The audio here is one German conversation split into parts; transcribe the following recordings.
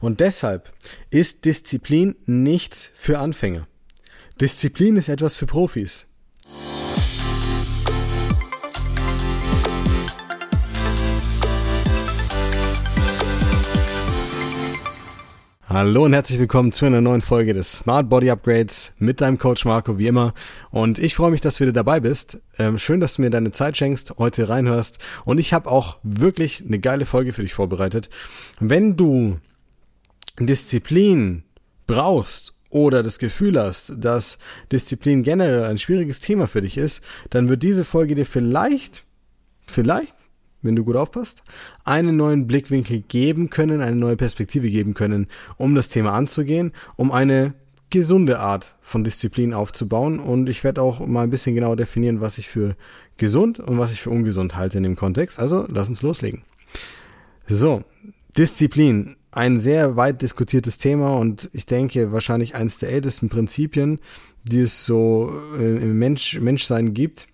Und deshalb ist Disziplin nichts für Anfänger. Disziplin ist etwas für Profis. Hallo und herzlich willkommen zu einer neuen Folge des Smart Body Upgrades mit deinem Coach Marco wie immer. Und ich freue mich, dass du wieder dabei bist. Ähm, schön, dass du mir deine Zeit schenkst, heute reinhörst. Und ich habe auch wirklich eine geile Folge für dich vorbereitet. Wenn du Disziplin brauchst oder das Gefühl hast, dass Disziplin generell ein schwieriges Thema für dich ist, dann wird diese Folge dir vielleicht, vielleicht wenn du gut aufpasst, einen neuen Blickwinkel geben können, eine neue Perspektive geben können, um das Thema anzugehen, um eine gesunde Art von Disziplin aufzubauen. Und ich werde auch mal ein bisschen genauer definieren, was ich für gesund und was ich für ungesund halte in dem Kontext. Also lass uns loslegen. So, Disziplin, ein sehr weit diskutiertes Thema und ich denke wahrscheinlich eines der ältesten Prinzipien, die es so äh, im Mensch, Menschsein gibt.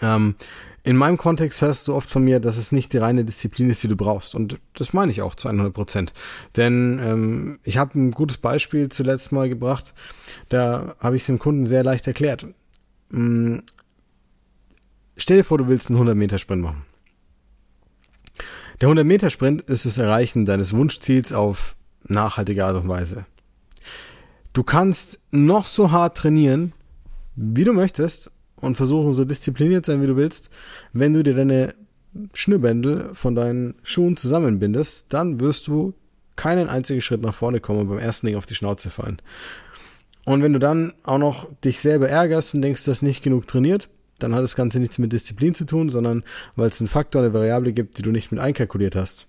Ähm, in meinem Kontext hörst du oft von mir, dass es nicht die reine Disziplin ist, die du brauchst. Und das meine ich auch zu 100 Prozent. Denn ähm, ich habe ein gutes Beispiel zuletzt mal gebracht. Da habe ich es dem Kunden sehr leicht erklärt. Ähm, stell dir vor, du willst einen 100-Meter-Sprint machen. Der 100-Meter-Sprint ist das Erreichen deines Wunschziels auf nachhaltige Art und Weise. Du kannst noch so hart trainieren, wie du möchtest, und versuchen so diszipliniert sein, wie du willst. Wenn du dir deine Schnürbändel von deinen Schuhen zusammenbindest, dann wirst du keinen einzigen Schritt nach vorne kommen und beim ersten Ding auf die Schnauze fallen. Und wenn du dann auch noch dich selber ärgerst und denkst, du hast nicht genug trainiert, dann hat das Ganze nichts mit Disziplin zu tun, sondern weil es einen Faktor, eine Variable gibt, die du nicht mit einkalkuliert hast.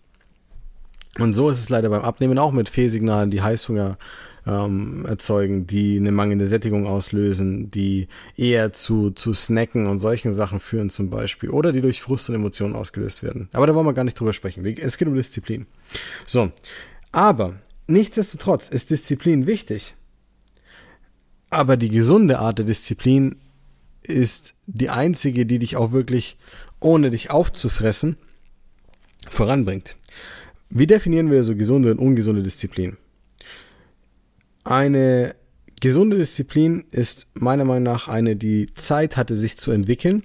Und so ist es leider beim Abnehmen auch mit Fehlsignalen, die Heißhunger ähm, erzeugen, die eine mangelnde Sättigung auslösen, die eher zu, zu Snacken und solchen Sachen führen zum Beispiel oder die durch Frust und Emotionen ausgelöst werden. Aber da wollen wir gar nicht drüber sprechen. Es geht um Disziplin. So, aber nichtsdestotrotz ist Disziplin wichtig. Aber die gesunde Art der Disziplin ist die einzige, die dich auch wirklich, ohne dich aufzufressen, voranbringt. Wie definieren wir so gesunde und ungesunde Disziplin? Eine gesunde Disziplin ist meiner Meinung nach eine, die Zeit hatte, sich zu entwickeln,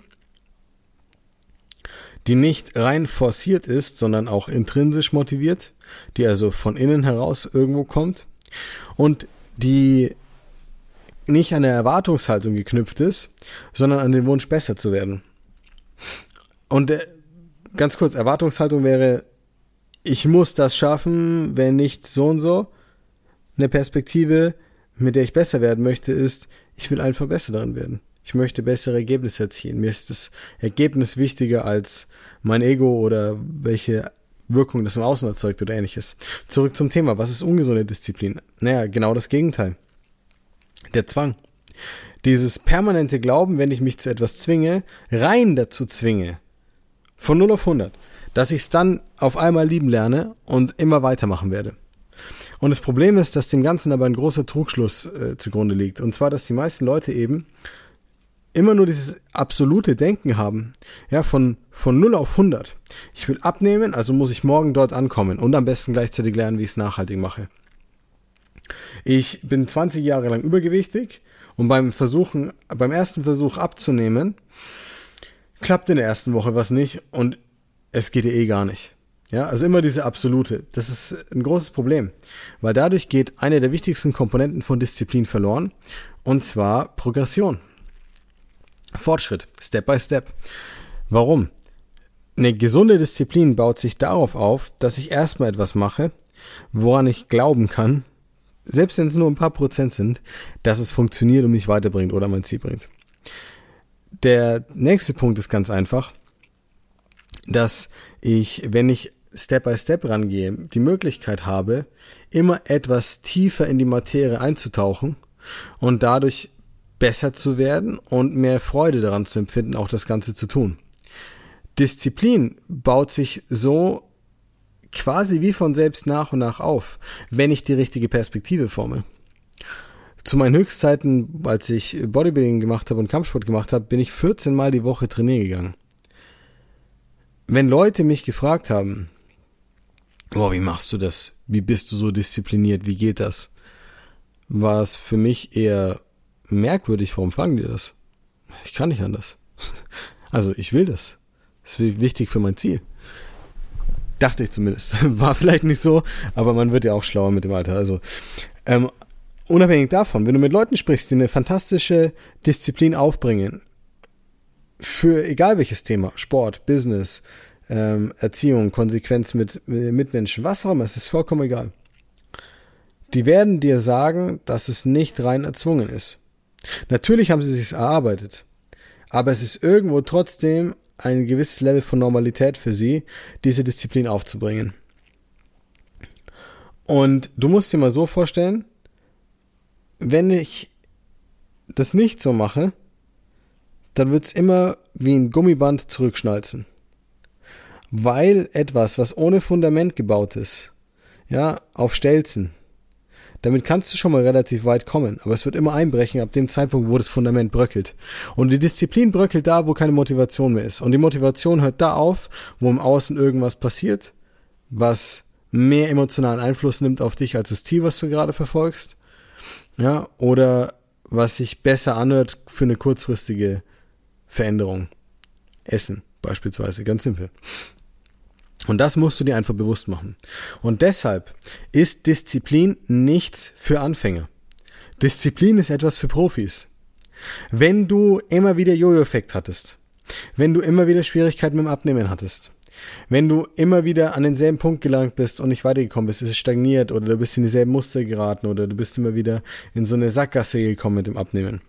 die nicht rein forciert ist, sondern auch intrinsisch motiviert, die also von innen heraus irgendwo kommt und die nicht an eine Erwartungshaltung geknüpft ist, sondern an den Wunsch, besser zu werden. Und äh, ganz kurz, Erwartungshaltung wäre, ich muss das schaffen, wenn nicht so und so. Eine Perspektive, mit der ich besser werden möchte, ist, ich will einfach besser darin werden. Ich möchte bessere Ergebnisse erzielen. Mir ist das Ergebnis wichtiger als mein Ego oder welche Wirkung das im Außen erzeugt oder ähnliches. Zurück zum Thema. Was ist ungesunde Disziplin? Naja, genau das Gegenteil. Der Zwang. Dieses permanente Glauben, wenn ich mich zu etwas zwinge, rein dazu zwinge. Von 0 auf 100. Dass ich es dann auf einmal lieben lerne und immer weitermachen werde. Und das Problem ist, dass dem Ganzen aber ein großer Trugschluss äh, zugrunde liegt. Und zwar, dass die meisten Leute eben immer nur dieses absolute Denken haben. Ja, von, von 0 auf 100. Ich will abnehmen, also muss ich morgen dort ankommen und am besten gleichzeitig lernen, wie ich es nachhaltig mache. Ich bin 20 Jahre lang übergewichtig und beim Versuchen, beim ersten Versuch abzunehmen, klappt in der ersten Woche was nicht und es geht ja eh gar nicht. Ja, also immer diese absolute. Das ist ein großes Problem, weil dadurch geht eine der wichtigsten Komponenten von Disziplin verloren und zwar Progression. Fortschritt, Step by Step. Warum? Eine gesunde Disziplin baut sich darauf auf, dass ich erstmal etwas mache, woran ich glauben kann, selbst wenn es nur ein paar Prozent sind, dass es funktioniert und mich weiterbringt oder mein Ziel bringt. Der nächste Punkt ist ganz einfach, dass ich, wenn ich Step by Step rangehe, die Möglichkeit habe, immer etwas tiefer in die Materie einzutauchen und dadurch besser zu werden und mehr Freude daran zu empfinden, auch das Ganze zu tun. Disziplin baut sich so quasi wie von selbst nach und nach auf, wenn ich die richtige Perspektive forme. Zu meinen Höchstzeiten, als ich Bodybuilding gemacht habe und Kampfsport gemacht habe, bin ich 14 Mal die Woche trainieren gegangen. Wenn Leute mich gefragt haben, oh, wie machst du das? Wie bist du so diszipliniert? Wie geht das? War es für mich eher merkwürdig, warum fragen die das? Ich kann nicht anders. Also ich will das. Das ist wichtig für mein Ziel. Dachte ich zumindest. War vielleicht nicht so, aber man wird ja auch schlauer mit dem Alter. Also ähm, unabhängig davon, wenn du mit Leuten sprichst, die eine fantastische Disziplin aufbringen, für egal welches Thema, Sport, Business, ähm, Erziehung, Konsequenz mit, mit Mitmenschen, was auch immer, es ist vollkommen egal. Die werden dir sagen, dass es nicht rein erzwungen ist. Natürlich haben sie sich erarbeitet, aber es ist irgendwo trotzdem ein gewisses Level von Normalität für sie, diese Disziplin aufzubringen. Und du musst dir mal so vorstellen, wenn ich das nicht so mache, dann wird's immer wie ein Gummiband zurückschnalzen. Weil etwas, was ohne Fundament gebaut ist, ja, auf Stelzen, damit kannst du schon mal relativ weit kommen, aber es wird immer einbrechen ab dem Zeitpunkt, wo das Fundament bröckelt. Und die Disziplin bröckelt da, wo keine Motivation mehr ist. Und die Motivation hört da auf, wo im Außen irgendwas passiert, was mehr emotionalen Einfluss nimmt auf dich als das Ziel, was du gerade verfolgst. Ja, oder was sich besser anhört für eine kurzfristige Veränderung. Essen beispielsweise, ganz simpel. Und das musst du dir einfach bewusst machen. Und deshalb ist Disziplin nichts für Anfänger. Disziplin ist etwas für Profis. Wenn du immer wieder Jojo-Effekt hattest, wenn du immer wieder Schwierigkeiten mit dem Abnehmen hattest, wenn du immer wieder an denselben Punkt gelangt bist und nicht weitergekommen bist, ist es stagniert oder du bist in dieselben Muster geraten oder du bist immer wieder in so eine Sackgasse gekommen mit dem Abnehmen,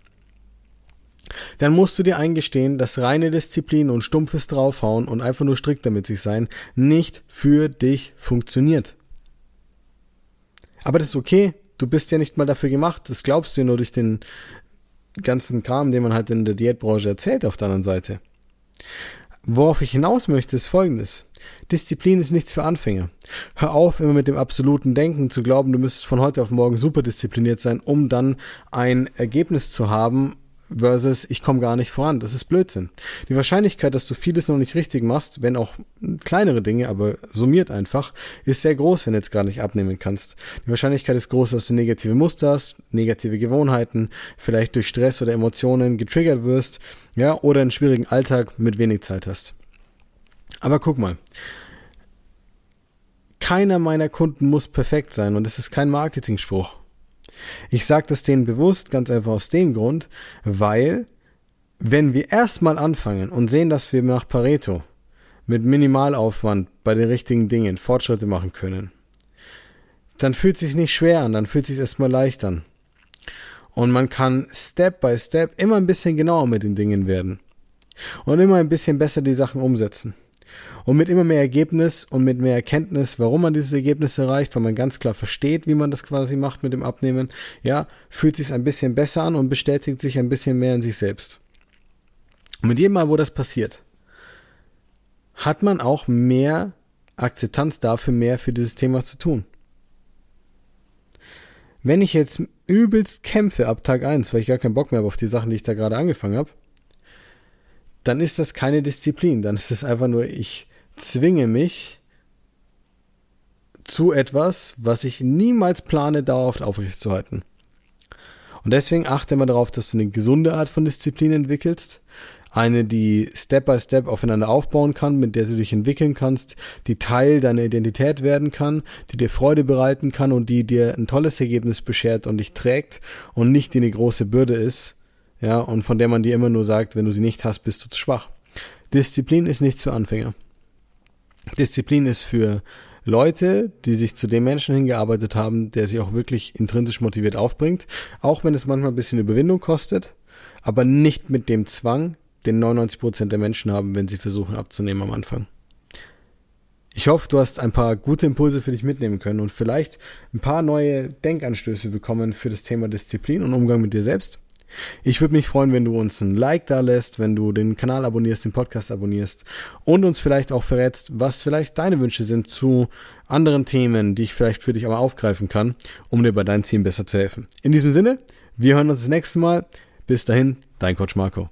dann musst du dir eingestehen, dass reine Disziplin und stumpfes Draufhauen und einfach nur strikt damit sich sein nicht für dich funktioniert. Aber das ist okay. Du bist ja nicht mal dafür gemacht. Das glaubst du nur durch den ganzen Kram, den man halt in der Diätbranche erzählt auf der anderen Seite. Worauf ich hinaus möchte, ist folgendes. Disziplin ist nichts für Anfänger. Hör auf, immer mit dem absoluten Denken zu glauben, du müsstest von heute auf morgen super diszipliniert sein, um dann ein Ergebnis zu haben, versus ich komme gar nicht voran. Das ist Blödsinn. Die Wahrscheinlichkeit, dass du vieles noch nicht richtig machst, wenn auch kleinere Dinge, aber summiert einfach, ist sehr groß, wenn du jetzt gar nicht abnehmen kannst. Die Wahrscheinlichkeit ist groß, dass du negative Muster hast, negative Gewohnheiten, vielleicht durch Stress oder Emotionen getriggert wirst, ja, oder einen schwierigen Alltag mit wenig Zeit hast. Aber guck mal. Keiner meiner Kunden muss perfekt sein und es ist kein Marketingspruch. Ich sage das denen bewusst, ganz einfach aus dem Grund, weil wenn wir erstmal anfangen und sehen, dass wir nach Pareto mit Minimalaufwand bei den richtigen Dingen Fortschritte machen können, dann fühlt es sich nicht schwer an, dann fühlt es sich erstmal leicht an. Und man kann Step by Step immer ein bisschen genauer mit den Dingen werden. Und immer ein bisschen besser die Sachen umsetzen. Und mit immer mehr Ergebnis und mit mehr Erkenntnis, warum man dieses Ergebnis erreicht, weil man ganz klar versteht, wie man das quasi macht mit dem Abnehmen, ja, fühlt sich ein bisschen besser an und bestätigt sich ein bisschen mehr in sich selbst. Und mit jedem Mal, wo das passiert, hat man auch mehr Akzeptanz dafür, mehr für dieses Thema zu tun. Wenn ich jetzt übelst kämpfe ab Tag eins, weil ich gar keinen Bock mehr habe auf die Sachen, die ich da gerade angefangen habe, dann ist das keine Disziplin, dann ist es einfach nur, ich zwinge mich zu etwas, was ich niemals plane, dauerhaft aufrechtzuerhalten. Und deswegen achte immer darauf, dass du eine gesunde Art von Disziplin entwickelst. Eine, die Step by Step aufeinander aufbauen kann, mit der du dich entwickeln kannst, die Teil deiner Identität werden kann, die dir Freude bereiten kann und die dir ein tolles Ergebnis beschert und dich trägt und nicht die eine große Bürde ist, ja, und von der man dir immer nur sagt, wenn du sie nicht hast, bist du zu schwach. Disziplin ist nichts für Anfänger. Disziplin ist für Leute, die sich zu dem Menschen hingearbeitet haben, der sich auch wirklich intrinsisch motiviert aufbringt, auch wenn es manchmal ein bisschen Überwindung kostet, aber nicht mit dem Zwang, den 99 Prozent der Menschen haben, wenn sie versuchen abzunehmen am Anfang. Ich hoffe, du hast ein paar gute Impulse für dich mitnehmen können und vielleicht ein paar neue Denkanstöße bekommen für das Thema Disziplin und Umgang mit dir selbst. Ich würde mich freuen, wenn du uns ein Like da lässt, wenn du den Kanal abonnierst, den Podcast abonnierst und uns vielleicht auch verrätst, was vielleicht deine Wünsche sind zu anderen Themen, die ich vielleicht für dich aber aufgreifen kann, um dir bei deinen Zielen besser zu helfen. In diesem Sinne, wir hören uns das nächste Mal. Bis dahin, dein Coach Marco.